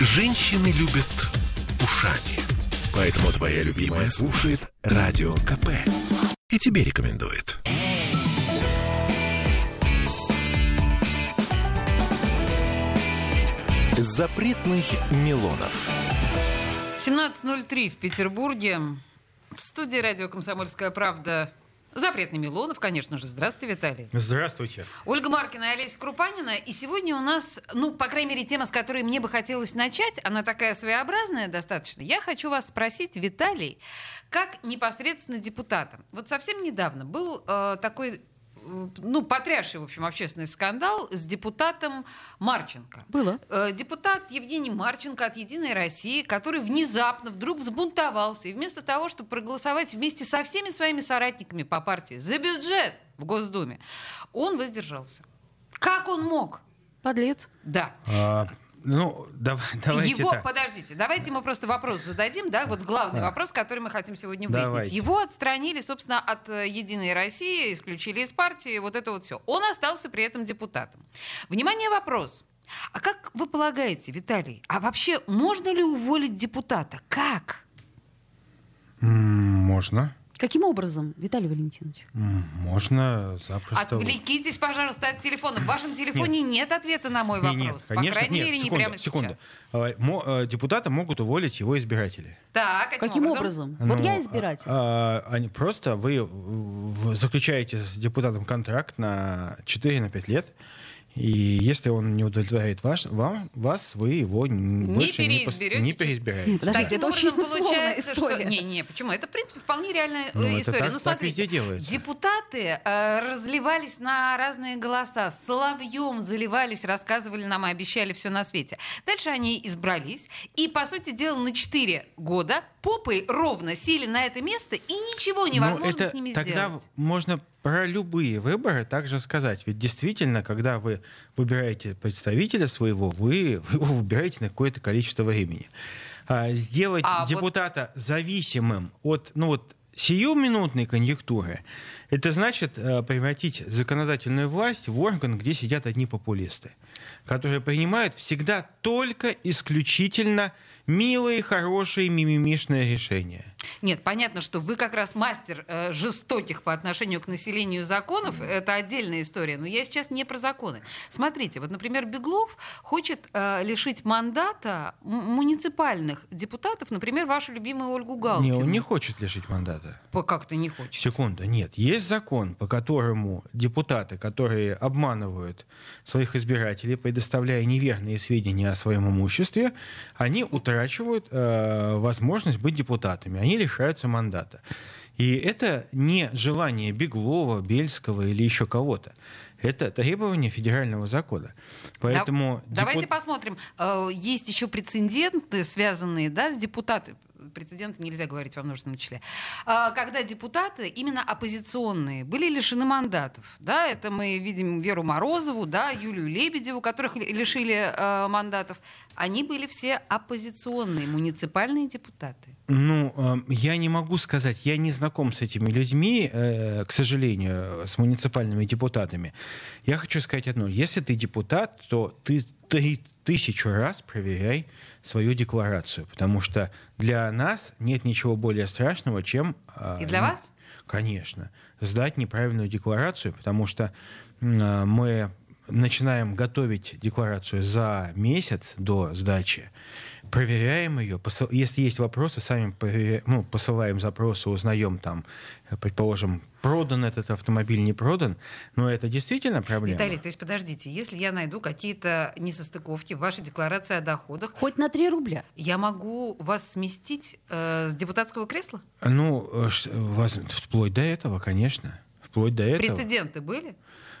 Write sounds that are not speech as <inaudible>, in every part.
Женщины любят ушами. Поэтому твоя любимая слушает Радио КП. И тебе рекомендует. Запретных Милонов. 17.03 в Петербурге. В студии радио «Комсомольская правда» Запретный Милонов, конечно же. Здравствуйте, Виталий. Здравствуйте. Ольга Маркина и Олеся Крупанина. И сегодня у нас, ну, по крайней мере, тема, с которой мне бы хотелось начать, она такая своеобразная достаточно. Я хочу вас спросить, Виталий, как непосредственно депутатам. Вот совсем недавно был э, такой ну, потрясший, в общем, общественный скандал с депутатом Марченко. Было. Э, депутат Евгений Марченко от «Единой России», который внезапно вдруг взбунтовался, и вместо того, чтобы проголосовать вместе со всеми своими соратниками по партии за бюджет в Госдуме, он воздержался. Как он мог? Подлец. Да. А, ну, дав, <laughs> давайте Его, так. подождите, давайте мы просто вопрос зададим, да, вот главный Да. вопрос, который мы хотим сегодня выяснить. Давайте. Его отстранили, собственно, от э, Единой России, исключили из партии, вот это вот все. Он остался при этом депутатом. Внимание, вопрос. А как вы полагаете, Виталий, а вообще можно ли уволить депутата? Как? Можно. Каким образом, Виталий Валентинович? Можно запросто. Отвлекитесь, пожалуйста, от телефона. В вашем телефоне нет, ответа на мой Не, не, вопрос. По конечно, крайней нет, мере, не секунду, прямо секунду. сейчас. А, мо- э, Депутата могут уволить его избиратели. Так, каким, Каким образом? Вот Ну, я избиратель. а, а, они просто вы заключаете с депутатом контракт на 4-5 лет. И если он не удовлетворяет ваш, вам, вас, вы его н- больше не, пос- переизберете. не переизбираете. Подождите, Таким это очень получается, история. Что... Не, не, почему? Это, в принципе, вполне реальная э, Ну, это история. так- ну, так смотрите, везде делается. депутаты э, разливались на разные голоса, соловьем заливались, рассказывали нам и обещали все на свете. Дальше они избрались, и, по сути дела, на 4 года попой ровно сели на это место, и ничего невозможно Но это с ними тогда сделать. можно про любые выборы также сказать. Ведь действительно, когда вы выбираете представителя своего, вы, <laughs> его выбираете на какое-то количество времени. А сделать А вот- депутата зависимым от ну вот, сиюминутной конъюнктуры, это значит э, превратить законодательную власть в орган, где сидят одни популисты, которые принимают всегда только исключительно милые, хорошие, мимимишные решения. Нет, понятно, что вы как раз мастер э, жестоких по отношению к населению законов. Это отдельная история. Но я сейчас не про законы. Смотрите, вот, например, Беглов хочет э, лишить мандата муниципальных депутатов, например, вашу любимую Ольгу Не, Галкину. он не хочет лишить мандата. По- Как-то не хочет. Секунда, нет. Есть закон, по которому депутаты, которые обманывают своих избирателей, предоставляя неверные сведения о своем имуществе, они утрачивают э, возможность быть депутатами. Они лишаются мандата. И это не желание Беглова, Бельского или еще кого-то. Это требование федерального закона. Поэтому Да- Давайте депут- посмотрим. Э, Есть еще прецеденты, связанные да, с депутатами. Прецеденты нельзя говорить во множественном числе. А, Когда депутаты, именно оппозиционные, были лишены мандатов. Да, это мы видим Веру Морозову, да, Юлию Лебедеву, которых ли- лишили э, мандатов. Они были все оппозиционные, муниципальные депутаты. Ну, э, я не могу сказать, я не знаком с этими людьми, э, к сожалению, с муниципальными депутатами. Я хочу сказать одно. Если ты депутат, то ты три тысячу раз проверяй свою декларацию, потому что для нас нет ничего более страшного, чем... э, И для вас? Конечно. Сдать неправильную декларацию, потому что э, мы начинаем готовить декларацию за месяц до сдачи, проверяем ее, посыл- если есть вопросы, сами проверя- ну, посылаем запросы, узнаем там, предположим, продан этот автомобиль, не продан, но это действительно проблема. Виталий, то есть подождите, если я найду какие-то несостыковки в вашей декларации о доходах, Хоть на 3 рубля. я могу вас сместить э, с депутатского кресла? Ну, э, вплоть до этого, конечно. Вплоть до этого. Прецеденты были?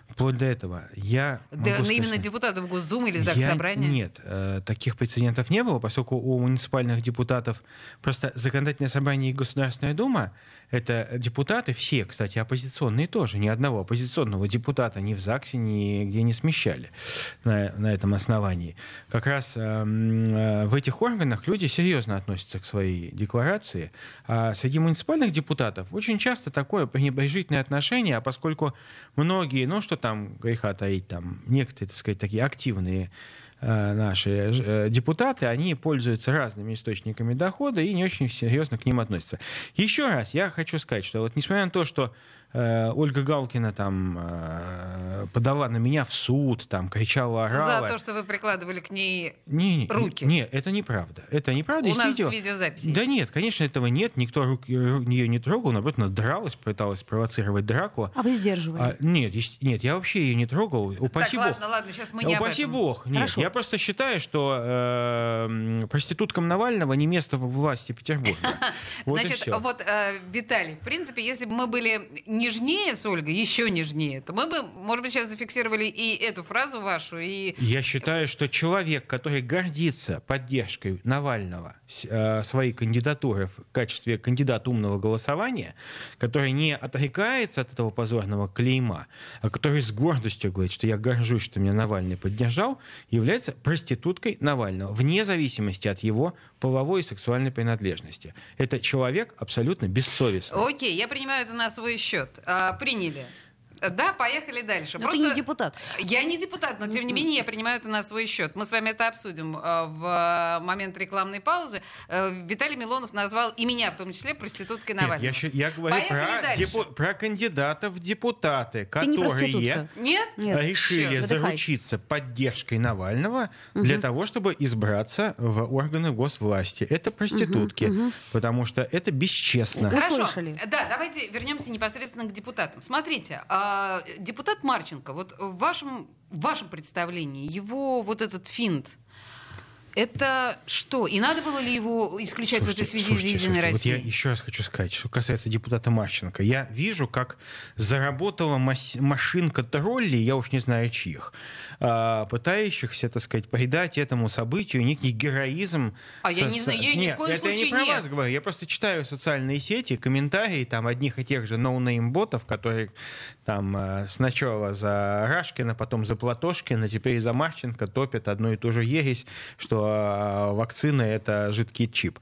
Вплоть до этого. Я Да, сказать, именно что- депутатов Госдумы или Я- Заксобрания? Нет, э, таких прецедентов не было, поскольку у муниципальных депутатов просто законодательное собрание и Государственная Дума это депутаты все, кстати, оппозиционные тоже, ни одного оппозиционного депутата ни в ЗАГСе, нигде не смещали на, на этом основании. Как раз эм, э, в этих органах люди серьезно относятся к своей декларации, а среди муниципальных депутатов очень часто такое пренебрежительное отношение, а поскольку многие, ну что там греха таить, там некоторые, так сказать, такие активные э, наши э, депутаты, они пользуются разными источниками дохода и не очень серьезно к ним относятся. Еще раз я хочу сказать, что вот несмотря на то, что э, Ольга Галкина там э, подала на меня в суд, там кричала, орала. За то, что вы прикладывали к ней не, не, руки. Нет, это неправда. Это неправда. У Есть нас видео. видеозаписи. Да нет, конечно, этого нет. Никто рук, нее не трогал, наоборот, она дралась, пыталась провоцировать драку. А вы сдерживали? А, нет, нет, я вообще ее не трогал. Упаси так, бог. ладно, ладно, сейчас мы не об Упаси этом. бог. Нет, Хорошо. я просто считаю, что э, проституткам Навального не место в власти Петербурга. <laughs> Вот Значит, вот, э, Виталий, в принципе, если бы мы были нежнее с Ольгой, еще нежнее, то мы бы, может быть, сейчас зафиксировали и эту фразу вашу, и... Я считаю, что человек, который гордится поддержкой Навального э, своей кандидатуры в качестве кандидата умного голосования, который не отрекается от этого позорного клейма, а который с гордостью говорит, что я горжусь, что меня Навальный поддержал, является проституткой Навального, вне зависимости от его половой и сексуальной принадлежности. Это человек абсолютно бессовестный. Окей, я принимаю это на свой счет. А, приняли. Да, поехали дальше. Но ты не депутат. Я не депутат, но тем не менее я принимаю это на свой счет. Мы с вами это обсудим э, в э, момент рекламной паузы. Э, Виталий Милонов назвал и меня, в том числе, проституткой Нет, Навального. я, щи- я говорю Поехали про, депу- про кандидатов в депутаты, Ты не которые проститутка. Нет? Нет. решили выдыхай. заручиться поддержкой Навального для того, чтобы избраться в органы госвласти. Это проститутки, потому что это бесчестно. Хорошо. Да, давайте вернемся непосредственно к депутатам. Смотрите, а, депутат Марченко, вот в вашем, в вашем представлении, его вот этот финт, это что? И надо было ли его исключать в этой связи слушайте, из Единой слушайте, России? Вот я еще раз хочу сказать, что касается депутата Марченко. Я вижу, как заработала машинка троллей, я уж не знаю чьих, а, пытающихся, так сказать, придать этому событию некий героизм. А я со- не со- знаю, я ни в Нет, коем это я не случае про нет. вас говорю, я просто читаю социальные сети, комментарии там одних и тех же ноунейм-ботов, которые там э, сначала за Рашкина, потом за Платошкина, теперь за Марченко топят одну и ту же ересь, что э, вакцина — это жидкий чип.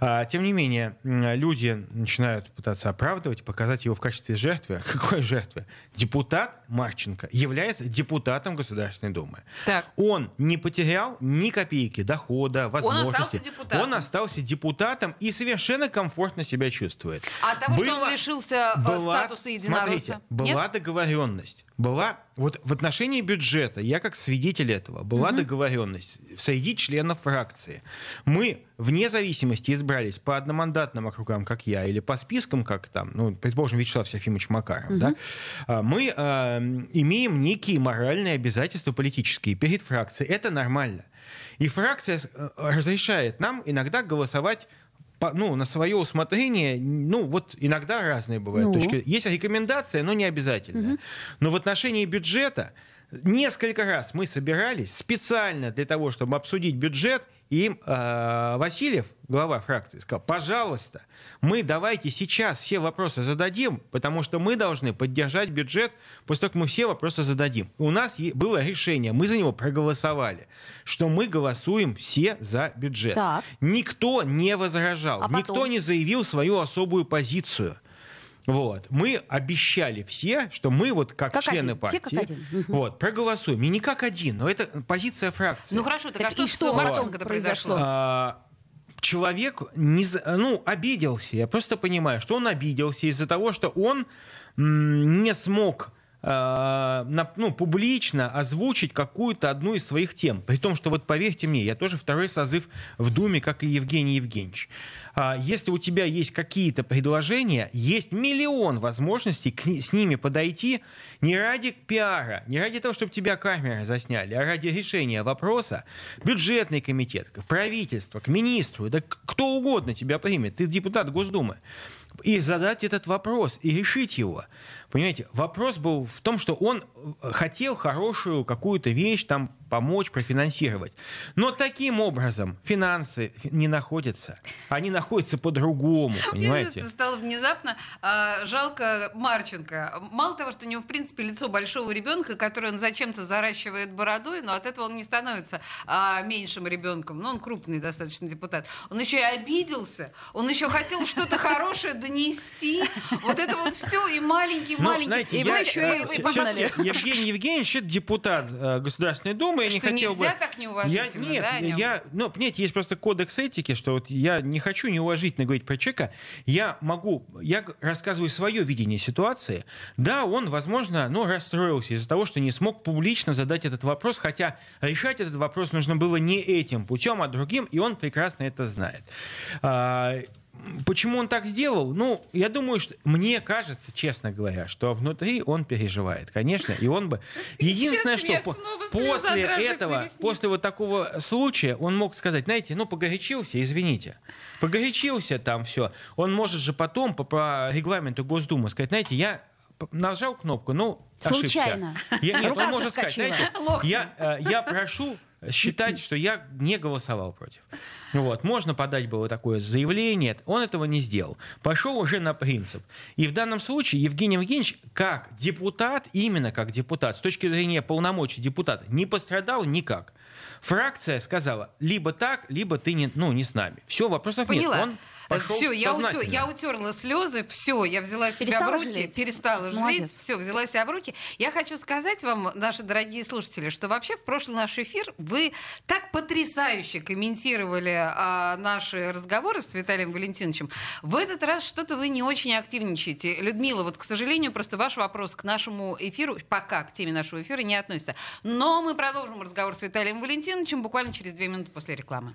А, Тем не менее, люди начинают пытаться оправдывать, показать его в качестве жертвы. <laughs> Какой жертвы? Депутат Марченко является депутатом Государственной Думы. Так. Он не потерял ни копейки дохода, возможности. остался депутатом. Он остался депутатом и совершенно комфортно себя чувствует. А от того, что он лишился э, была- статуса единоросса? Смотрите, была договоренность. Была вот в отношении бюджета, я как свидетель этого, была договоренность среди членов фракции. Мы вне зависимости избрались по одномандатным округам, как я, или по спискам, как там, ну, предположим, Вячеслав Серафимович Макаров, да, а, мы а, имеем некие моральные обязательства политические перед фракцией. Это нормально. И фракция э, разрешает нам иногда голосовать по- ну, на свое усмотрение, ну, вот иногда разные бывают Ну? точки. Есть рекомендация, но не обязательно. Но в отношении бюджета несколько раз мы собирались специально для того, чтобы обсудить бюджет, и э, Васильев, глава фракции, сказал, пожалуйста, мы давайте сейчас все вопросы зададим, потому что мы должны поддержать бюджет, после того, как мы все вопросы зададим. У нас было решение, мы за него проголосовали, что мы голосуем все за бюджет. Так. Никто не возражал, А потом? никто не заявил свою особую позицию. Вот. Мы обещали все, что мы вот как, Как члены один, партии все как один. Вот, проголосуем. И не как один, но это позиция фракции. Ну хорошо, так, а Так что и с что Марченко-то потом произошло? А, человек не, ну, обиделся. Я просто понимаю, что он обиделся из-за того, что он м, не смог а, ну, публично озвучить какую-то одну из своих тем. При том, что вот поверьте мне, я тоже второй созыв в Думе, как и Евгений Евгеньевич. А, Если у тебя есть какие-то предложения, есть миллион возможностей к с ними подойти не ради пиара, не ради того, чтобы тебя камеры засняли, а ради решения вопроса. Бюджетный комитет, правительство, к министру, да кто угодно тебя примет, ты депутат Госдумы. И задать этот вопрос, и решить его. Понимаете, вопрос был в том, что он э, хотел хорошую какую-то вещь там помочь, профинансировать. Но таким образом финансы фи- не находятся. Они находятся по-другому, Мне понимаете? стало внезапно а, жалко Марченко. Мало того, что у него, в принципе, лицо большого ребенка, который он зачем-то заращивает бородой, но от этого он не становится а, меньшим ребенком. Ну, он крупный достаточно депутат. Он еще и обиделся, он еще хотел что-то <laughs> хорошее донести. Вот это вот все, и маленький Ну, маленький. знаете, и вы еще э, и погнали. Евгений Евгеньевич, это депутат э, Государственной Думы. Я не Что хотел нельзя бы... так Я, неуважительно, нет, да, я, ну, понимаете, есть просто кодекс этики, что вот я не хочу неуважительно говорить про человека. Я могу, я рассказываю свое видение ситуации. Да, он, возможно, ну, расстроился из-за того, что не смог публично задать этот вопрос, хотя решать этот вопрос нужно было не этим путем, а другим, и он прекрасно это знает. Почему он так сделал? Ну, я думаю, что мне кажется, честно говоря, что внутри он переживает, конечно, и он бы. <laughs> Единственное, Сейчас что по- после этого, после вот такого случая, он мог сказать, знаете, ну погорячился, извините, погорячился там все. Он может же потом по, по регламенту Госдумы сказать, знаете, я нажал кнопку, ну ошибся. Случайно. Я, нет, Рука он может сказать, знаете, я, э, я прошу считать, что я не голосовал против. Вот. Можно подать было такое заявление. Он этого не сделал. Пошел уже на принцип. И в данном случае Евгений Евгеньевич, как депутат, именно как депутат, с точки зрения полномочий депутата, не пострадал никак. Фракция сказала, либо так, либо ты не, ну, не с нами. Все, вопросов Поняла. нет. Он пошел Все, я, утер- я утерла слезы, все, я взяла себя Перестала в руки, жалеть? перестала жалеть, Молодец. все, взяла себя в руки. Я хочу сказать вам, наши дорогие слушатели, что вообще в прошлый наш эфир вы так потрясающе комментировали а, наши разговоры с Виталием Валентиновичем. В этот раз что-то вы не очень активничаете. Людмила, вот, к сожалению, просто ваш вопрос к нашему эфиру, пока к теме нашего эфира не относится. Но мы продолжим разговор с Виталием Валентиновичем буквально через две минуты после рекламы.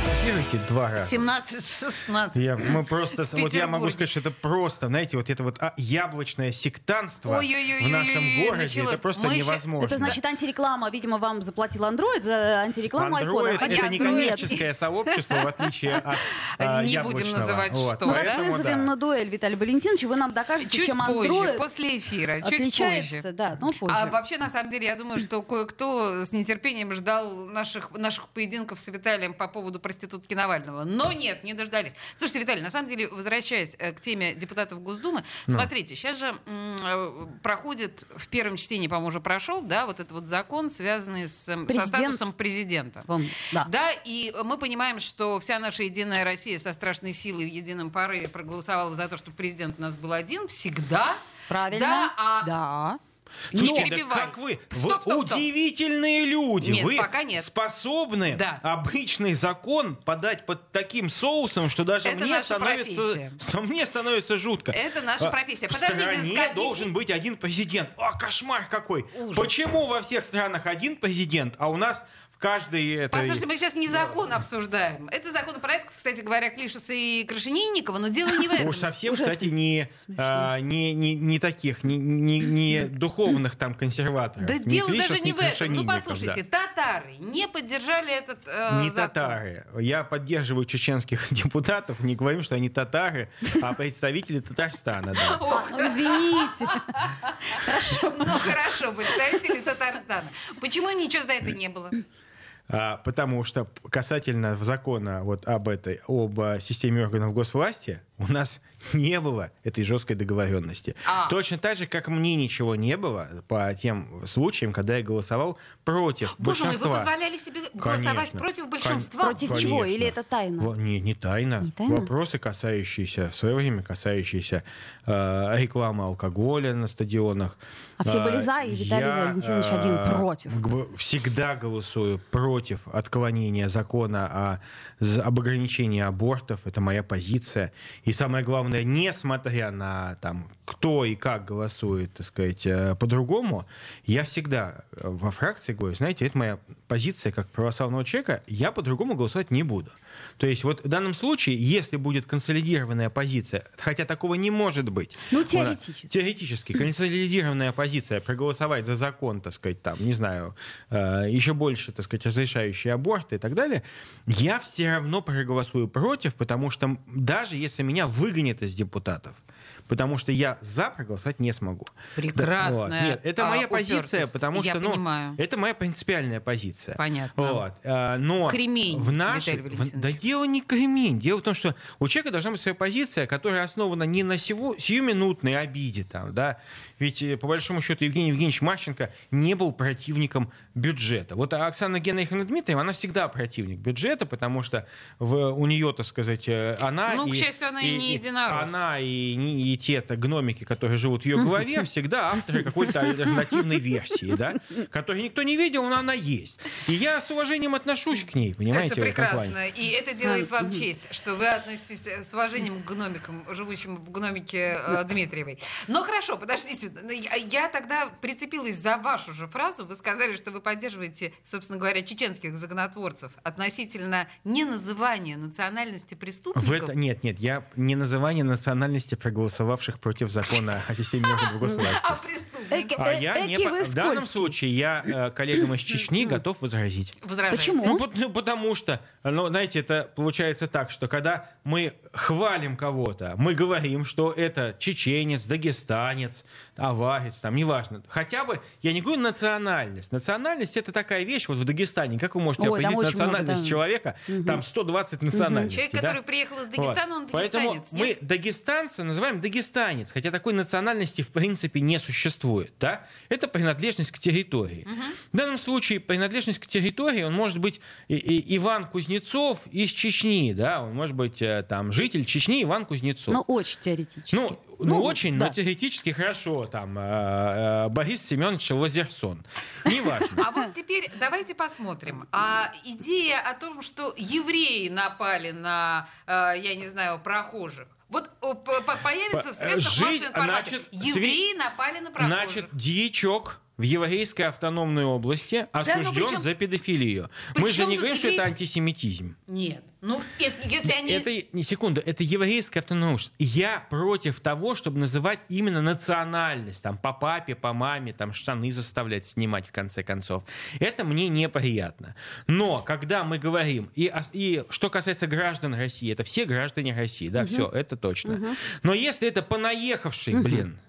Делайте два раза. 17-16. Я, мы просто, вот я могу сказать, что это просто, знаете, вот это вот а, яблочное сектантство Ой-ой-ой-ой-ой, в нашем городе, началось. это просто Мы невозможно. Это значит антиреклама. Видимо, вам заплатил Android за антирекламу Android айфона. это не коммерческое сообщество, в отличие от а, Не будем называть Вот, что, Мы вас вызовем да. на дуэль, Виталий Валентинович, и вы нам докажете, Чуть чем позже, Android после эфира, чуть отличается. позже. Да, ну позже. А вообще, на самом деле, я думаю, что кое-кто с нетерпением ждал наших, наших поединков с Виталием по поводу проститутки Навального. Но нет, не дождались. Слушайте, Виталий, на самом деле, возвращаясь э, к теме депутатов Госдумы, Ну. смотрите, сейчас же м, э, проходит, в первом чтении, по-моему, уже прошел, да, вот этот вот закон, связанный с, со Президент- статусом президента. Да. Да, и мы понимаем, что вся наша единая Россия со страшной силой в едином порыве проголосовала за то, чтобы президент у нас был один всегда. Правильно. Да, а Да. Слушайте, да как вы? Стоп, вы стоп, стоп. удивительные люди. Нет, вы пока нет. способны Да. обычный закон подать под таким соусом, что даже Это мне наша становится, профессия. <laughs> что мне становится жутко. Это наша А, профессия. В Подождите, стране ска- должен быть один президент. А, кошмар какой. Ужас. Почему во всех странах один президент, а у нас каждой этой... Послушайте, мы сейчас не закон обсуждаем. Это законопроект, кстати говоря, Клишеса и Крашенинникова, но дело не в этом. Уж совсем, Ужасно кстати, не, а, не, не, не таких, не, не, не духовных там консерваторов. Да дело Клишес, даже не в этом. Ну, послушайте, да. татары не поддержали этот э, Не закон. татары. Я поддерживаю чеченских <laughs> депутатов, не говорим, что они татары, а представители Татарстана. Да. Ох, Ну, извините. <laughs> ну хорошо, представители Татарстана. Почему им ничего за это не было? А, потому что касательно закона вот об этой, об а, системе органов госвласти, у нас не было этой жесткой договоренности. А. Точно так же, как мне ничего не было по тем случаям, когда я голосовал против Боже мой, вы большинства. позволяли себе голосовать Конечно. против Кон- большинства? Против Конечно. чего? Или это тайна? Во- Не, не тайна. Не тайна? Вопросы, касающиеся, в свое время касающиеся э, рекламы алкоголя на стадионах. А все Э, были за, и Виталий я, Валентинович э, один против. г- Всегда голосую против отклонения закона о, об ограничении абортов. Это моя позиция. И самое главное, несмотря на там, кто и как голосует, так сказать, э, по-другому, я всегда э, во фракции говорю, знаете, это моя позиция как православного человека, я по-другому голосовать не буду. То есть вот в данном случае, если будет консолидированная позиция, хотя такого не может быть. Ну, у нас- теоретически. Теоретически. Консолидированная позиция проголосовать за закон, так сказать, там, не знаю, э, еще больше, так сказать, разрешающий аборты и так далее, я все равно проголосую против, потому что даже если меня выгонят из депутатов, потому что я за проголосовать не смогу. Прекрасная, Вот. Нет, это а, моя позиция, упертость. потому Я что, ну, понимаю. это моя принципиальная позиция. Понятно. Вот. а, Но Кремень, в нашей, в- да дело не кремень. Дело в том, что у человека должна быть своя позиция, которая основана не на сего, сиюминутной обиде. Там, да? Ведь, э, по большому счету, Евгений Евгеньевич Марченко не был противником бюджета. Вот Оксана Генриховна Дмитриева, она всегда противник бюджета, потому что в, у нее, так сказать, э, она... Ну, к счастью, она и не единорос. Она и, не- и те-то гномики, которые живут в ее <laughs> голове, всегда авторы какой-то альтернативной версии, да, которую никто не видел, но она есть. И я с уважением отношусь к ней, понимаете, Это прекрасно. И это делает вам честь, что вы относитесь э, с уважением к гномикам, живущим в гномике э, Дмитриевой. Но хорошо, подождите. Я- Я тогда прицепилась за вашу же фразу. Вы сказали, что вы поддерживаете, собственно говоря, чеченских законотворцев относительно неназывания национальности В преступников. это, нет, нет, я не называние национальности проголосовавших против закона о системе органов <laughs> А государства. преступников А Э, я не в данном случае я э, коллегам из Чечни готов возразить. Почему? Ну, ну, потому что, ну, знаете, это получается так, что когда мы хвалим кого-то, мы говорим, что это чеченец, дагестанец, аварец, там, неважно. Хотя бы, я не говорю национальность. Национальность это такая вещь, вот в Дагестане, как вы можете Ой, определить очень много, национальность да. человека? Там 120 национальностей. Человек, да? который приехал из Дагестана, он Вот. Поэтому дагестанец. мы нет? дагестанца называем дагестанец, хотя такой национальности в принципе не существует. Да? Это принадлежность к территории. В данном случае принадлежность к территории, он может быть и- и Иван Кузнецов из Чечни, да? он может быть э, там житель Чечни Иван Кузнецов. Ну, очень теоретически. Ну, ну, очень, да. но теоретически хорошо. Там э, э, Борис Семенович Лазерсон. Неважно. А вот теперь давайте посмотрим. А идея о том, что евреи напали на, э, я не знаю, прохожих. Вот появится в средствах жить, массовой информации. значит, Евреи напали на прохожих. Значит, дьячок в еврейской автономной области осужден причем- за педофилию. Мы же не говорим, что это еврейский- антисемитизм. Нет. Ну, если, если они... Это, не секунду, это еврейская автономная область. Я против того, чтобы называть именно национальность. Там по папе, по маме, там штаны заставлять снимать в конце концов. Это мне неприятно. Но когда мы говорим, и, и что касается граждан России, это все граждане России, да, все, это точно. Но если это понаехавший, блин,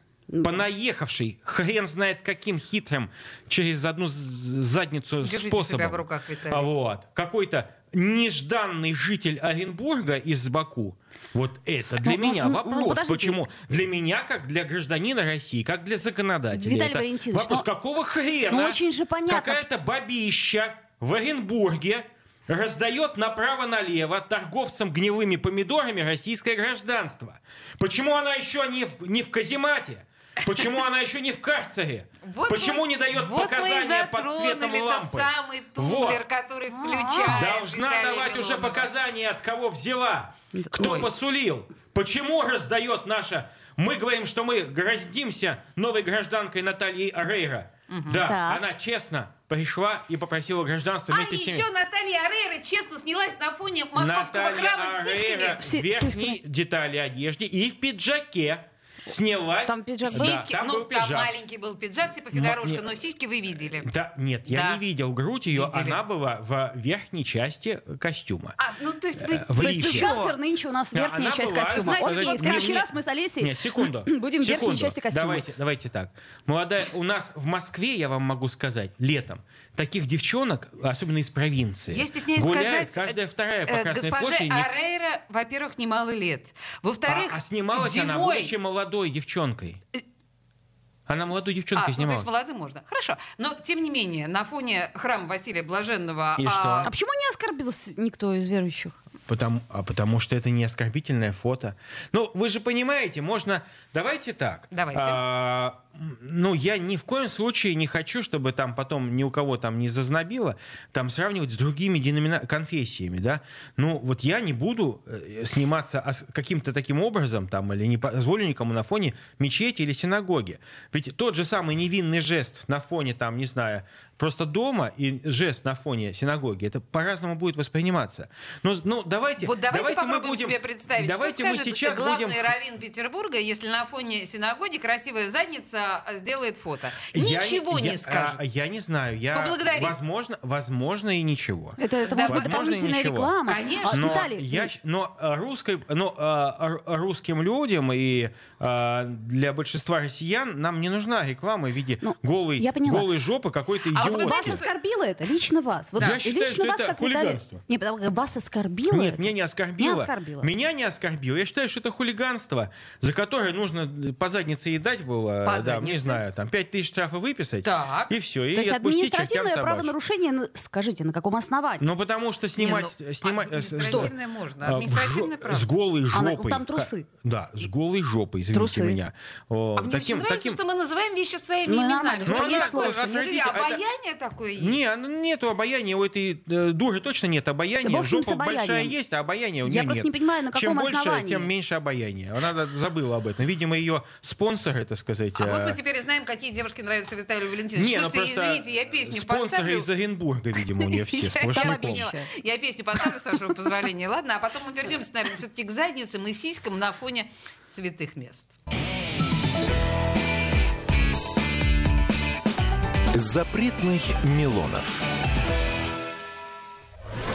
понаехавший, хрен знает каким хитрым, через одну задницу Держите способом. себя в руках, Виталий. А вот. Какой-то нежданный житель Оренбурга из Баку. Вот это для Ну, ну, меня ну, ну, вопрос. подождите. Почему? Для меня, как для гражданина России, как для законодателя. Виталий Валентинович, вопрос, ну, какого хрена ну, очень же понятно. какая-то бабища в Оренбурге раздает направо-налево торговцам гнилыми помидорами российское гражданство. Почему она еще не в, не в каземате? Почему она еще не в карцере? Вот Почему мы- не дает вот показания мы под светом лампы? тот самый тумблер, Вот. который включает Должна Виталия давать уже Милонова. показания, от кого взяла, кто Ой. посулил, почему раздает наша... Мы говорим, что мы гордимся новой гражданкой Натальей Рейра. Да, Так. она честно пришла и попросила гражданство А вместе с ними. еще Наталья Арейра честно снялась на фоне московского Наталья храма с Арейра сиськами. в верхней детали одежды и в пиджаке снялась. Там пиджак Да, был? Сиськи, там ну, был там пиджак. маленький был пиджак, типа Но фигарошка, нет. но сиськи вы видели. Да, нет, я Да. не видел грудь ее, Видели. она была в верхней части костюма. А, ну, то есть вы... в То есть бухгалтер нынче у нас Да, верхняя она часть была, костюма. знаете, Окей, вот в следующий раз мы с Олесей Нет, секунду. <clears throat> будем в верхней части костюма. Давайте, давайте так. Молодая, у нас в Москве, я вам могу сказать, летом, таких девчонок, особенно из провинции, Я стесняюсь гуляет сказать, каждая вторая по э, Красной госпоже площади. Арейра, во-первых, немало лет. Во-вторых, а, а снималась она, зимой... будучи молодой девчонкой. Она молодой А, девчонкой ну, то снималась. есть молодым можно. Хорошо. Но, тем не менее, на фоне храма Василия Блаженного... И а, что? А почему не оскорбился никто из верующих? Потому, а потому что это не оскорбительное фото. Ну, вы же понимаете, можно... Давайте так. Давайте. А, ну, я ни в коем случае не хочу, чтобы там потом ни у кого там не зазнобило, там сравнивать с другими деномина... конфессиями, да. Ну, вот я не буду э, сниматься каким-то таким образом там или не позволю никому на фоне мечети или синагоги. Ведь тот же самый невинный жест на фоне там, не знаю, просто дома и жест на фоне синагоги, это по-разному будет восприниматься. Ну, ну давайте, Вот давайте, давайте мы попробуем будем, себе представить, давайте что мы скажет сейчас главный будем раввин Петербурга, если на фоне синагоги красивая задница, да, сделает фото. Я- Ничего я- не скажет. а, Я не знаю. Я, Поблагодарит. Возможно, возможно и ничего. Это, это Да, может быть дополнительная ничего. реклама. Конечно. А, Но, Виталий, я, но, а, русской, но а, р- русским людям и а, для большинства россиян нам не нужна реклама в виде Ну, голой, я поняла. голой жопы какой-то А вот идиотки. вас оскорбило это, лично вас. Вот Я и считаю, лично что вас, это Виталий- хулиганство. Не, потому что вас оскорбило Нет, это? меня не оскорбило. Не оскорбило. Меня не оскорбило. Я считаю, что это хулиганство, за которое нужно по заднице и дать было, По да, не заднице. знаю, там 5 тысяч штрафа выписать, Так. и все, и То есть административное правонарушение, скажите, на каком основании? Ну, потому что снимать... Не, ну, снимать э, с- административное можно, а, административное правда. С голой А, жопой. там трусы. Да, с голой жопой, извините Трусы. меня. А мне таким, очень нравится, таким... что мы называем вещи своими Ну, именами. ну, есть что. Это- обаяние такое есть. Не, а, ну, нету обаяния у этой э, дуры точно нет обаяния. Жопа большая есть, а обаяния у Я нее просто нет. не понимаю, на Чем каком больше, основании. тем меньше обаяния. Она забыла об этом. Видимо, ее спонсоры, так сказать... А вот мы теперь знаем, какие девушки нравятся Виталию Валентиновичу. не, ну Слушайте, просто извините, я песню спонсоры поставлю. из Оренбурга, видимо, у нее все, <laughs> сплошняком. я. Я песню поставлю, с вашего позволения. Ладно, а потом мы вернемся, наверное, все-таки к задницам и сиськам на фоне святых мест. Запретных Милонов.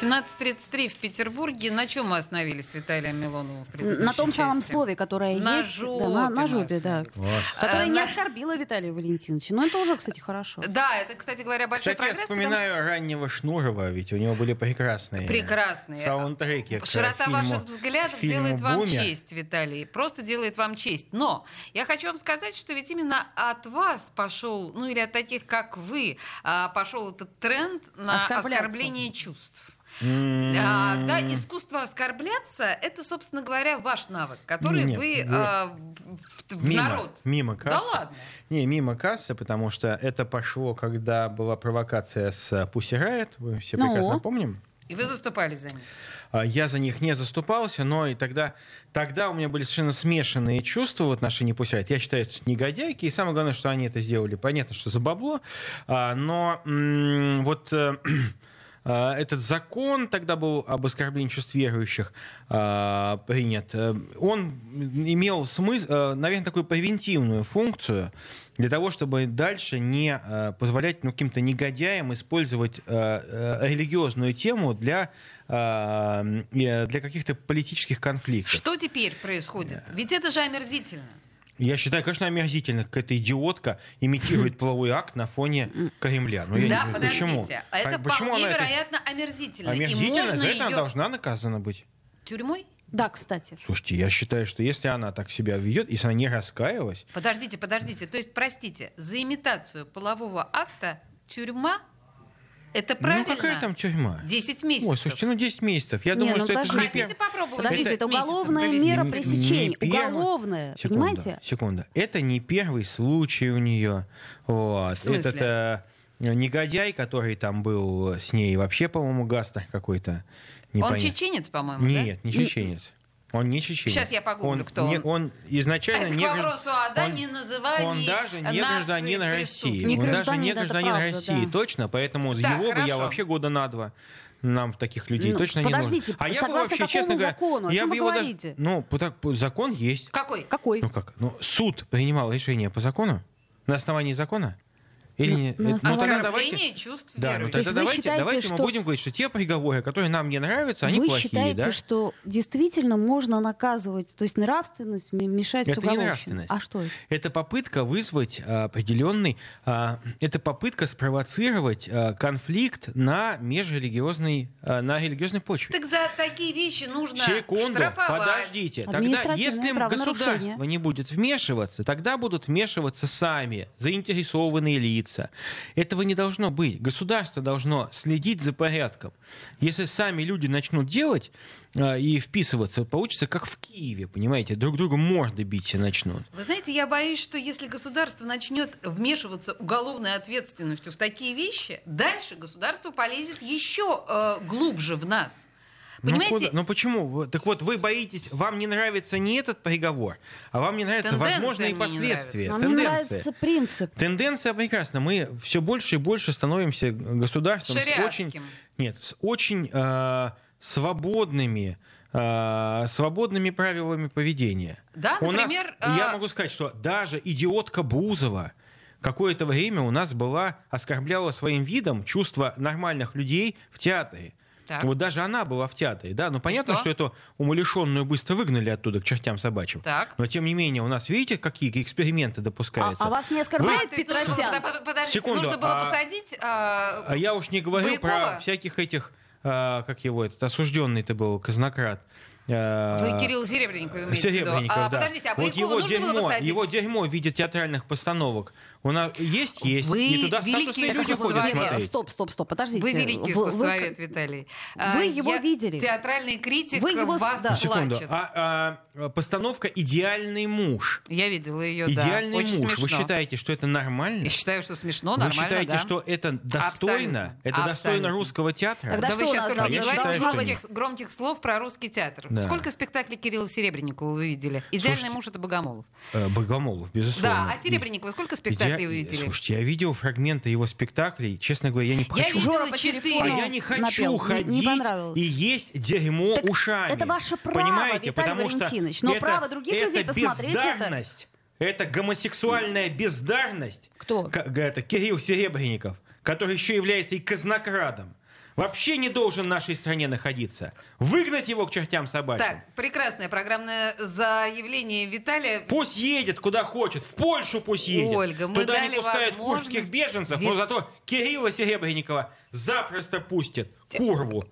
17.33 в Петербурге. На чем мы остановились с Виталием Милоновым в На том самом части? слове, которое На есть. жопе да, на, на жопе, да. остановились. Которое А, не на- оскорбило Виталия Валентиновича. Но это уже, кстати, хорошо. Да, это, кстати говоря, большой Кстати, я прогресс. потому что вспоминаю раннего Шнурова, ведь у него были прекрасные Прекрасные. саундтреки Широта фильму- ваших взглядов фильму делает вам «Бумер». честь, Виталий. Просто делает вам честь. Но я хочу вам сказать, что ведь именно от вас пошел, ну или от таких, как вы, а, пошел этот тренд на оскорбление чувств. М, А, да, искусство оскорбляться это, собственно говоря, ваш навык, который Нет, вы вы- а, в, в Мимо, народ. мимо Да кассы. ладно. Не, мимо кассы, потому что это пошло, когда была провокация с Pussy Riot, вы все Ну. прекрасно помним. И вы заступали за них. А, Я за них не заступался, но и тогда, тогда у меня были совершенно смешанные чувства в отношении Riot. Я считаю, это негодяйки, и самое главное, что они это сделали. Понятно, что за бабло, а, но вот... <clears throat> а, Этот закон тогда был об оскорблении чувств верующих а, принят. Э, Он имел смысл, э, наверное, такую превентивную функцию для того, чтобы дальше не э, позволять ну, каким-то негодяям использовать религиозную тему для, для каких-то политических конфликтов. Что теперь происходит? Ведь это же омерзительно. Я считаю, конечно, омерзительно, какая-то идиотка имитирует половой акт на фоне Кремля. Ну, я да, не- подождите. Почему? А это Почему вполне она это- вероятно омерзительно. Омерзительно, И можно за это она ее должна наказана быть. тюрьмой? Да, кстати. Слушайте, я считаю, что если она так себя ведет, если она не раскаялась, Подождите, подождите. То есть, простите, за имитацию полового акта тюрьма это правильно? ну какая там тюрьма? 10 месяцев. Ой, слушайте, ну 10 месяцев. Я Не, думаю, ну что это же не подождите. Хотите попробовать? Подождите, 10 это месяцев уголовная провести? мера пресечения. не Уголовная, Секунда, понимаете? Секунда. Это не первый случай у нее. Вот. В? Этот э, негодяй, который там был с ней, вообще, по-моему, гастер какой-то. Он чеченец, по-моему, Нет, не чеченец. Он не чеченец. Щас я погуглю, он, кто не- он. он изначально Это не вопросу о да, он- не назывании Он даже не гражданин России. Не он даже не гражданин правда, России, да. точно. Поэтому Так, его бы я хорошо. вообще года на два. Нам таких людей Ну, точно подождите, не нужно. А я бы согласно вообще, какому честно говоря, закону? О я чем бы вы его даже- говорите? ну, по- так, по- закон есть. Какой? Какой? Ну как? Ну, суд принимал решение по закону? На основании закона? Или На- не? на Это- ну, основании- тогда давайте... чувств Да, ну верующих. То есть тогда вы давайте, считаете, давайте мы что- будем говорить, что те приговоры, которые нам не нравятся, они Вы плохие, считаете, да? что действительно можно наказывать, то есть нравственность м- мешать Это не нравственность. А что это? Это попытка вызвать а, определенный, а, это попытка спровоцировать а, конфликт на межрелигиозной, а, на религиозной почве. Так за такие вещи нужно Секунду, штрафовать. подождите. Тогда, если государство не будет вмешиваться, тогда будут вмешиваться сами заинтересованные лица. Этого не должно быть. Государство должно следить за порядком. Если сами люди начнут делать а, и вписываться, получится как в Киеве, понимаете, друг друга морды бить начнут. Вы знаете, я боюсь, что если государство начнет вмешиваться уголовной ответственностью в такие вещи, дальше государство полезет еще э, глубже в нас. Ну, Понимаете, куда- Ну, почему? Так вот, вы боитесь, вам не нравится не этот приговор, а вам не нравятся Тенденция возможные не последствия. Нам не тенденции. нравится принцип. Тенденция прекрасна. Мы все больше и больше становимся государством с очень, нет, с очень э, свободными, э, свободными правилами поведения. Да, У нас- например, я э, могу сказать, что даже идиотка Бузова какое-то время у нас была, оскорбляла своим видом чувства нормальных людей в театре. Так. Вот даже она была в театре, да, ну понятно, что? что? эту умалишенную быстро выгнали оттуда к чертям собачьим. Так. Но тем не менее, у нас, видите, какие эксперименты А, допускаются. а вас не а, оскорбляет то есть нужно было- Петросян? подождите, Секунду, нужно было а- посадить... а, А я уж не говорю Боякова? про всяких этих, а, как его, этот осужденный-то был, казнократ. А, Вы Кирилл Серебренников имеете в виду. Серебренников, А, да. Подождите, а вот Боякова его нужно дерьмо, было посадить? его дерьмо в виде театральных постановок. У нас есть, есть. Вы и туда великий статусные люди искусствовед. ходят смотреть. Стоп, стоп, стоп, подождите. Вы великий Вы- вы- искусствовед, Виталий. А, вы его я видели? Театральный критик Вы его вас да. Секунду. плачет. А, а, постановка «Идеальный муж». Я видела ее, да. «Идеальный Очень муж». смешно. Вы считаете, что это нормально? Я считаю, что смешно, Вы нормально, считаете, да. что это достойно? Абсолютно. Это достойно Абсолютно. русского театра? Тогда Да что вы сейчас только не говорите громких, громких слов про русский театр. Да. Сколько спектаклей Кирилла Серебренникова вы видели? «Идеальный Слушайте, муж» — это Богомолов. Э, Богомолов, безусловно. Да, а Серебренникова сколько спектаклей Я- вы видели? Слушайте, я видел фрагменты его спектаклей. Честно говоря, я не Я хочу. Жора четыре. А я не хочу напел. Не- ходить не понравилось. и есть дерьмо Так ушами. это ваше право, Понимаете? Виталий Потому Валентинович, но это, право других это людей посмотреть это-. Это гомосексуальная бездарность. Кто? К- Это Кирилл Серебренников, который еще является и казнокрадом. Вообще не должен в нашей стране находиться. Выгнать его к чертям собачьим. Так, прекрасное программное заявление Виталия. Пусть едет куда хочет, в Польшу пусть едет. Ольга, мы Туда дали не пускают возможность- беженцев, Вит- но зато Кирилла Серебренникова запросто пустят. Курву.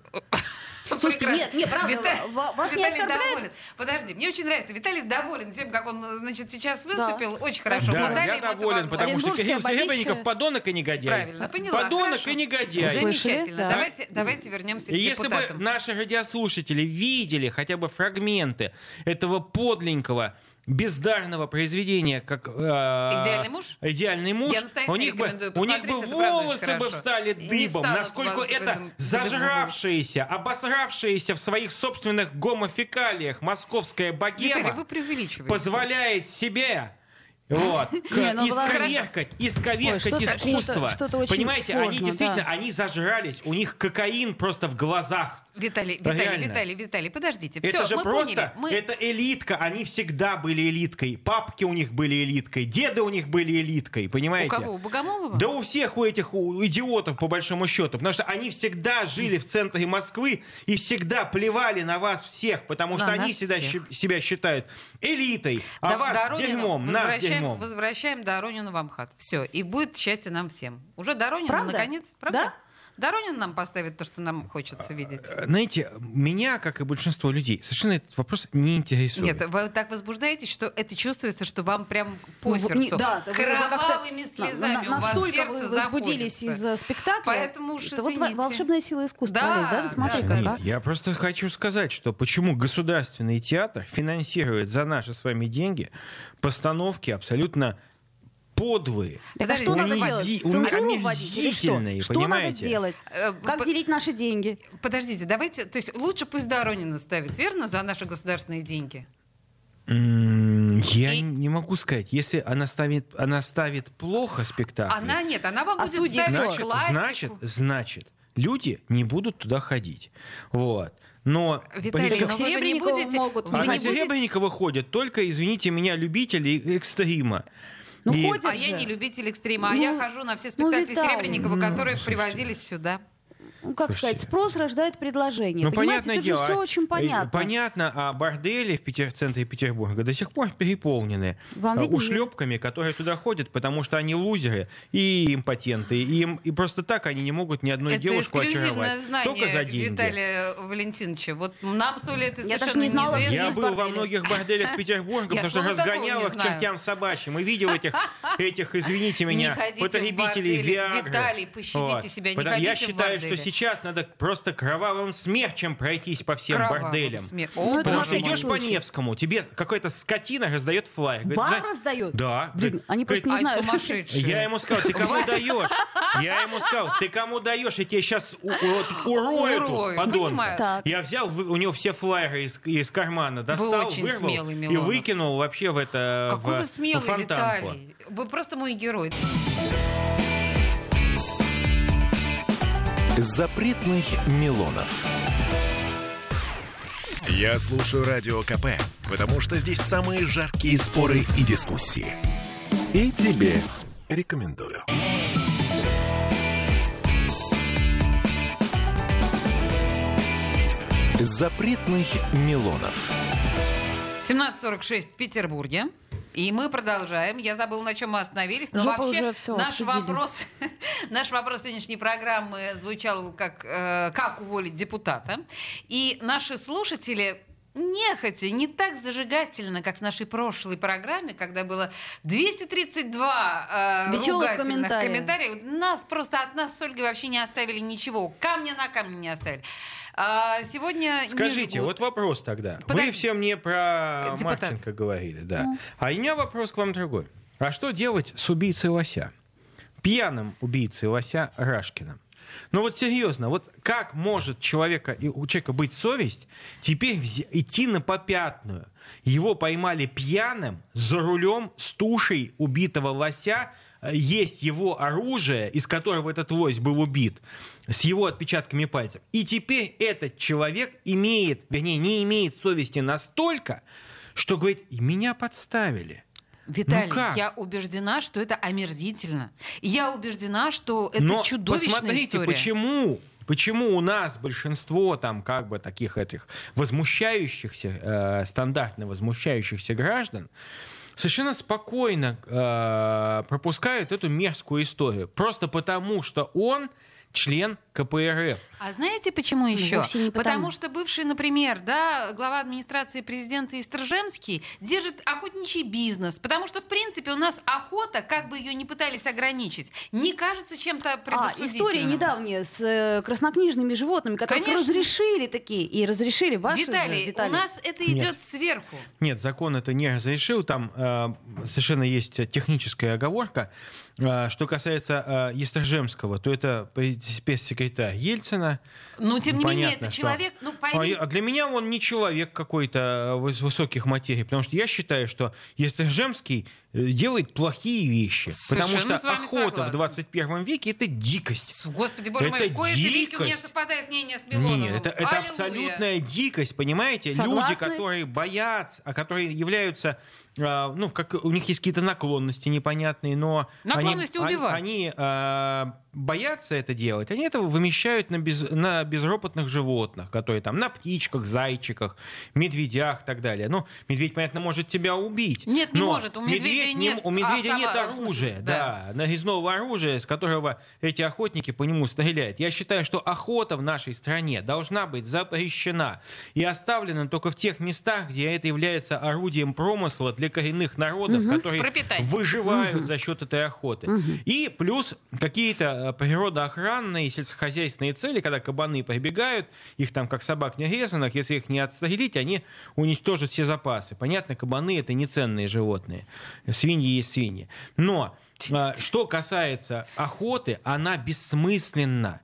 Слушайте, Прекрасно. нет, нет, правда, Вита- ва- вас не Виталий оскорбляет? доволен. Подожди, мне очень нравится. Виталий доволен тем, как он, значит, сейчас выступил. Очень хорошо. Мы Да, дали я доволен, потому что Кирилл. Серебренников подонок и негодяй. Правильно, поняла. Подонок Хорошо. и негодяй. Замечательно. Да. Давайте, давайте вернемся к И если бы депутатам. наши радиослушатели видели хотя бы фрагменты этого подленького бездарного произведения, как э, «Идеальный муж»? «Идеальный муж», Я настоятельно у них бы, у них бы волосы бы встали дыбом, насколько вас это дыбом- зажравшееся, обосравшееся в своих собственных гомофекалиях московская Виталий, богема вы преувеличиваете. позволяет себе вот, <laughs> Не, ну, исковеркать, исковеркать Ой, искусство. что-то- что-то очень Понимаете, они действительно, да. они зажрались, у них кокаин просто в глазах. Виталий, Виталий, реально. Виталий, Виталий, подождите. это Все, же мы просто, поняли. Мы... это элитка, они всегда были элиткой. Папки у них были элиткой, деды у них были элиткой, У понимаете? кого? У Богомолова? Да у всех у этих у идиотов, по большому счету. Потому что они всегда жили в центре Москвы и всегда плевали на вас всех, потому что На они всегда всех. себя считают элитой, а Да- вас Доронину дерьмом, нас возвращаем, дерьмом. Возвращаем Доронину в Амхат. Все. И будет счастье нам всем. Уже Доронину, Правда? наконец. Правда? Да? Доронин нам поставит то, что нам хочется видеть. Знаете, меня, как и большинство людей, совершенно этот вопрос не интересует. Нет, вы так возбуждаетесь, что это чувствуется, что вам прям по Ну, сердцу. не- да, Кровавыми на- слезами на- у вас настолько сердце вы возбудились заходится. из спектакля. Поэтому уж это вот волшебная сила искусства. Да, да? Ты смотри, да, как, Нет, а? я просто хочу сказать, что почему государственный театр финансирует за наши с вами деньги постановки абсолютно подлые, Так а что надо унизи- делать? уни- Цензуру вводить или что? Что надо делать? Э, Как по- делить наши деньги? Подождите, давайте, то есть лучше пусть Доронина ставит, верно, за наши государственные деньги? Я И- не могу сказать, если она ставит, она ставит плохо спектакль. Она нет, она вам А будет ставить? Значит, классику. значит, значит, люди не будут туда ходить. Вот. Но Виталий, но вы же не будете... могут. вы а не на будете- ходят только, извините меня, любители экстрима. Ну, И- ходят А я же. не любитель экстрима, а Ну, я хожу на все ну, спектакли Виталий. Серебренникова, Ну, которые слушайте. привозились сюда. Ну, как Слушайте. сказать, спрос рождает предложение. Ну, Понимаете, понятное тут дело. же все а, очень э, понятно. Понятно, а бордели в, Питер, в центре Петербурга до сих пор переполнены Вам а, виднее. ушлепками, которые туда ходят, потому что они лузеры и импотенты. И, им, и просто так они не могут ни одной это девушку очаровать. Только за знание деньги. Виталия Валентиновича. Вот нам с Олей это Я даже совершенно не знала, неизвестно. Я был во многих борделях <laughs> Петербурга, Я потому что разгонял их чертям собачьим. И видел этих, <laughs> этих извините меня, потребителей. Виагры. Виталий, пощадите себя, не Я ходите в считаю, что бордели. Сейчас надо просто кровавым смерчем пройтись по всем Кровавым борделям. смер- О, Потому что идешь по. Невскому, тебе какая-то скотина раздает флайер. Говорит, Бар «За- раздает? Да. Блин, Говорит, они просто не знают. сумасшедшие. Я ему сказал, ты кому даешь? Я ему сказал, ты кому даешь? Я тебе сейчас урою подонка. Я взял у него все флайеры из, из кармана, достал, вырвал и выкинул вообще в это Какой в, вы смелый. Виталий. Вы просто мой герой. Запретных Милонов. Я слушаю Радио КП, потому что здесь самые жаркие споры и дискуссии. И тебе рекомендую. Запретных Милонов. 17.46 в Петербурге. И мы продолжаем. Я забыл, на чем мы остановились. Но Жопа вообще всё наш обсудили. вопрос, <laughs> наш вопрос сегодняшней программы звучал как э, «Как уволить депутата?». И наши слушатели нехотя, не так зажигательно, как в нашей прошлой программе, когда было 232 э, ругательных комментариев. комментариев. Нас просто от нас с Ольгой вообще не оставили ничего. Камня на камне не оставили. А сегодня Скажите, вот вопрос тогда. Подожди. Вы все мне про Депутат. Марченко говорили, да. А у меня вопрос к вам другой. А что делать с убийцей лося? Пьяным убийцей лося Рашкиным. Ну вот серьезно, вот как может человека, и у человека быть совесть, теперь идти на попятную? Его поймали пьяным за рулем с тушей убитого лося, есть его оружие, из которого этот лось был убит, с его отпечатками пальцев. И теперь этот человек имеет, вернее, не имеет совести настолько, что говорит, «И меня подставили. Виталий, Ну как? я убеждена, что это омерзительно. Я убеждена, что это Но чудовищная посмотрите, история. почему Почему у нас большинство там как бы таких этих возмущающихся, э, стандартно возмущающихся граждан совершенно спокойно э, пропускают эту мерзкую историю? Просто потому, что он член КПРФ. А знаете, почему еще? Ну, вовсе не потому. что бывший, например, да, глава администрации президента Истржемский держит охотничий бизнес, потому что, в принципе, у нас охота, как бы ее ни пытались ограничить, не кажется чем-то А, предосудительным. история недавняя с э, краснокнижными животными, которых Конечно. разрешили такие, и разрешили ваши же, Виталий, Виталий. у нас это Нет. идет сверху. Нет, закон это не разрешил. Там э, совершенно есть техническая оговорка. Э, что касается э, Естржемского, то это спецсекретарь Ельцина. Но, тем не менее, Понятно, это что- человек, ну, А пойми, а для меня он не человек какой-то высоких материй, потому что я считаю, что Естржемский э, делает плохие вещи. Совершенно потому что охота согласна. в 21 веке это дикость. Господи, боже мой, Это в кои-то веки у меня совпадает мнение с Милоновым. Нет, это, это Аллилуйя. абсолютная дикость, понимаете? Люди, Согласны? которые боятся, а которые являются, а, ну, как у них есть какие-то наклонности непонятные, но Наклонности они, убивать. они, а, боятся это делать, они этого вымещают на, без, на безропотных животных, которые там на птичках, зайчиках, медведях и так далее. Ну, медведь, понятно, может тебя убить. Нет, не но может, у медведя медведь не- нет У медведя нет в смысле, оружия, да. да, нарезного оружия, с которого эти охотники по нему стреляют. Я считаю, что охота в нашей стране должна быть запрещена и оставлена только в тех местах, где это является орудием промысла для коренных народов, которые Пропитание. выживают за счет этой охоты. И плюс какие-то природоохранные сельскохозяйственные цели, когда кабаны прибегают, их там как собак нерезанных, если их не отстрелить, они уничтожат все запасы. Понятно, кабаны это не ценные животные. Свиньи есть свиньи. Но а, что касается охоты, она бессмысленна.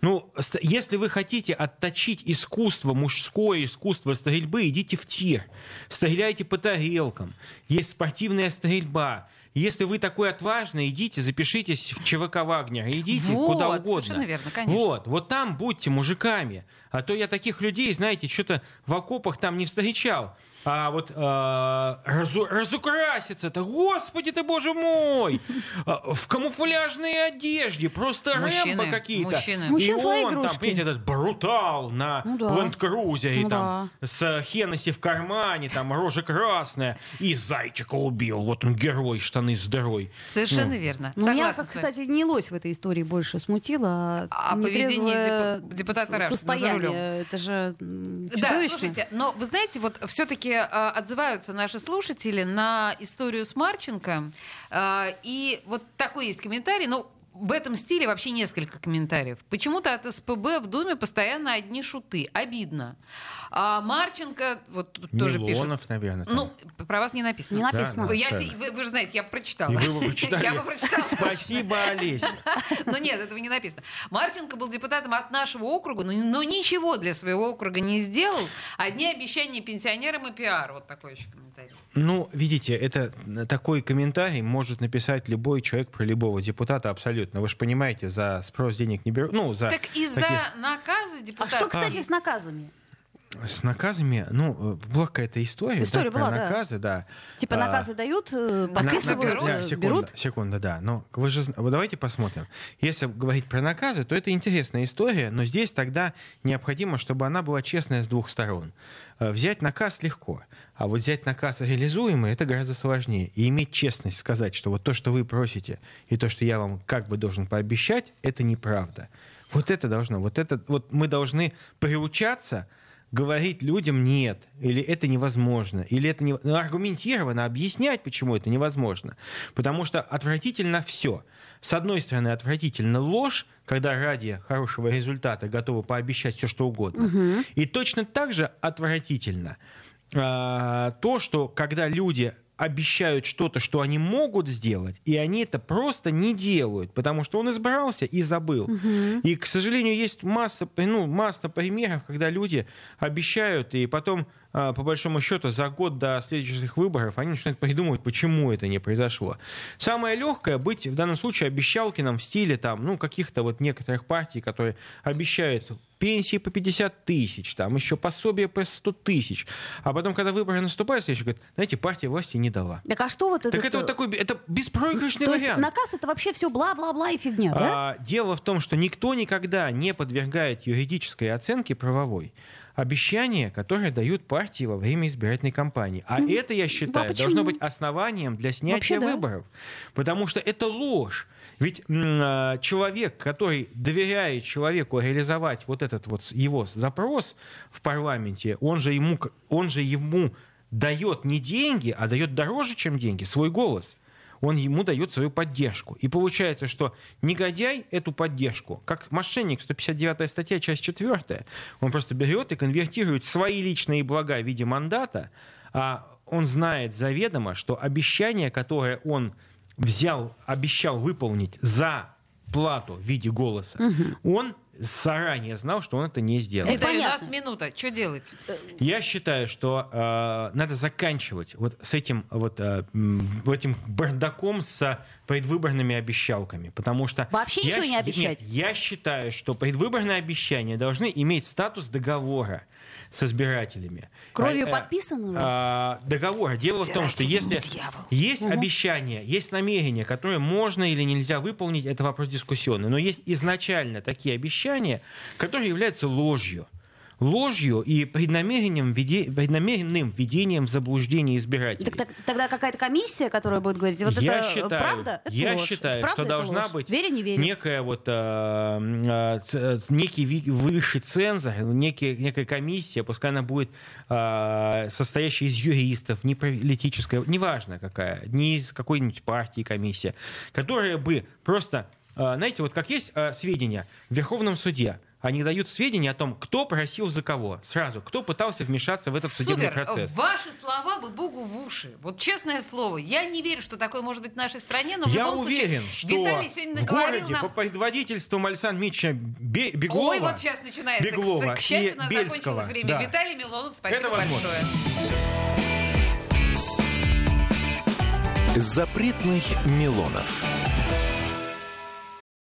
Ну, если вы хотите отточить искусство, мужское искусство стрельбы, идите в тир. Стреляйте по тарелкам. Есть спортивная стрельба. Если вы такой отважный, идите, запишитесь в ЧВК Вагнера, идите Вот, куда угодно. совершенно верно, конечно. Вот, вот там будьте мужиками. А то я таких людей, знаете, что-то в окопах там не встречал. А вот э, разу- разукраситься-то, господи ты, боже мой! А, В камуфляжной одежде, просто Мужчины, рэмбо какие-то. мужчины. И Мужчин свои он там, игрушки. понимаете, этот брутал на Ну да. ленд-крузере, Ну там, с Хеннесси в кармане, там, рожа красная, и зайчика убил. Вот он герой, штаны с дырой. Совершенно верно. Ну, Меня, Согласна как, с вами. кстати, не лось в этой истории больше смутило, А нетрезвое поведение деп- депутата Рашкина за рулем. Это же м, Да, чудовищно. слушайте, но вы знаете, вот все-таки отзываются наши слушатели на историю с Марченко. Э, и вот такой есть комментарий. Ну, в этом стиле вообще несколько комментариев. Почему-то от СПБ в Думе постоянно одни шуты. Обидно. А Марченко вот тут тоже пишет. Милонов, наверное. там. Ну, про вас не написано. Не написано. Да, Я да. се- вы, вы же знаете, я прочитала. И вы бы прочитали. <laughs> Я бы прочитала. Спасибо, Олеся. <laughs> Но нет, этого не написано. Марченко был депутатом от нашего округа, но, но ничего для своего округа не сделал. Одни обещания пенсионерам и пиар. Вот такой еще комментарий. Ну, видите, это такой комментарий может написать любой человек про любого депутата абсолютно. Вы же понимаете, за спрос денег не берут. Ну, за Так из-за такие- наказа А депутата... что, кстати, с наказами? С наказами, ну, э, была какая-то история, История да, была, про да. наказы, да. Типа А, наказы дают, э, На- подписывают, на- э, да, секунда, берут. секунда, да. Но вы же, вот давайте посмотрим. Если говорить про наказы, то это интересная история, но здесь тогда необходимо, чтобы она была честная с двух сторон. Э, Взять наказ легко, а вот взять наказ реализуемый, это гораздо сложнее. И иметь честность сказать, что вот то, что вы просите, и то, что я вам как бы должен пообещать, это неправда. Вот это должно, вот это, вот мы должны приучаться говорить людям нет, или это невозможно, или это не... ну, аргументированно объяснять, почему это невозможно. Потому что отвратительно все. С одной стороны, отвратительно ложь, когда ради хорошего результата готовы пообещать все, что угодно. И точно так же отвратительно а, то, что когда люди обещают что-то, что они могут сделать, и они это просто не делают, потому что он избрался и забыл. И, к сожалению, есть масса, ну, масса примеров, когда люди обещают, и потом, по большому счету, за год до следующих выборов они начинают придумывать, почему это не произошло. Самое легкое быть в данном случае обещалкиным в стиле там, ну, каких-то вот некоторых партий, которые обещают пенсии по 50 тысяч, там еще пособие по 100 тысяч. А потом, когда выборы наступают, следующий говорит, знаете, партия власти не дала. Так а что вот это? Так это вот такой, это беспроигрышный То есть вариант. наказ это вообще все бла-бла-бла и фигня, да? А, дело в том, что никто никогда не подвергает юридической оценке правовой обещания, которые дают партии во время избирательной кампании. А это, я считаю, почему? должно быть основанием для снятия Вообще, да. выборов. Потому что это ложь. Ведь м, а, человек, который доверяет человеку реализовать вот этот вот его запрос в парламенте, он же ему, он же ему дает не деньги, а дает дороже, чем деньги, свой голос он ему дает свою поддержку. И получается, что негодяй эту поддержку, как мошенник, 159 статья, часть 4, он просто берет и конвертирует свои личные блага в виде мандата, а он знает заведомо, что обещание, которое он взял, обещал выполнить за плату в виде голоса, он заранее знал, что он это не сделает. Виталий, у нас минута. Что делать? Я считаю, что э, надо заканчивать вот с этим вот э, этим бардаком с предвыборными обещалками, потому что Вообще я ничего не обещать? Нет, я считаю, что предвыборные обещания должны иметь статус договора с избирателями. Кровью А, э, подписанного? а, договора. Дело в том, что если дьявол. есть обещания, есть намерения, которые можно или нельзя выполнить, это вопрос дискуссионный. Но есть изначально такие обещания, которые являются ложью. Ложью и преднамеренным, введе- преднамеренным введением в заблуждение избирателей. Так, так- тогда какая-то комиссия, которая будет говорить, вот я это считаю, правда? Это я ложь. считаю, Это правда, что должна ложь. быть Верю, не верю. некая вот э, ц- некий высший цензор, некий, некая комиссия, пускай она будет э, состоящая из юристов, не политическая, неважно какая, не из какой-нибудь партии комиссия, которая бы просто, знаете, вот как есть э, сведения в Верховном суде, они дают сведения о том, кто просил за кого. Сразу, кто пытался вмешаться в этот судебный Супер. процесс. Ваши слова вы Богу в уши. Вот честное слово, я не верю, что такое может быть в нашей стране, но в Я любом уверен, случае что Виталий сегодня в городе нам... по предводительству Александра Митча Бе- Беглова, Ой, вот сейчас начинается. К- Беглова к, счастью, и у нас Бельского, закончилось время. да. Виталий Милонов, спасибо большое. Запретных Милонов.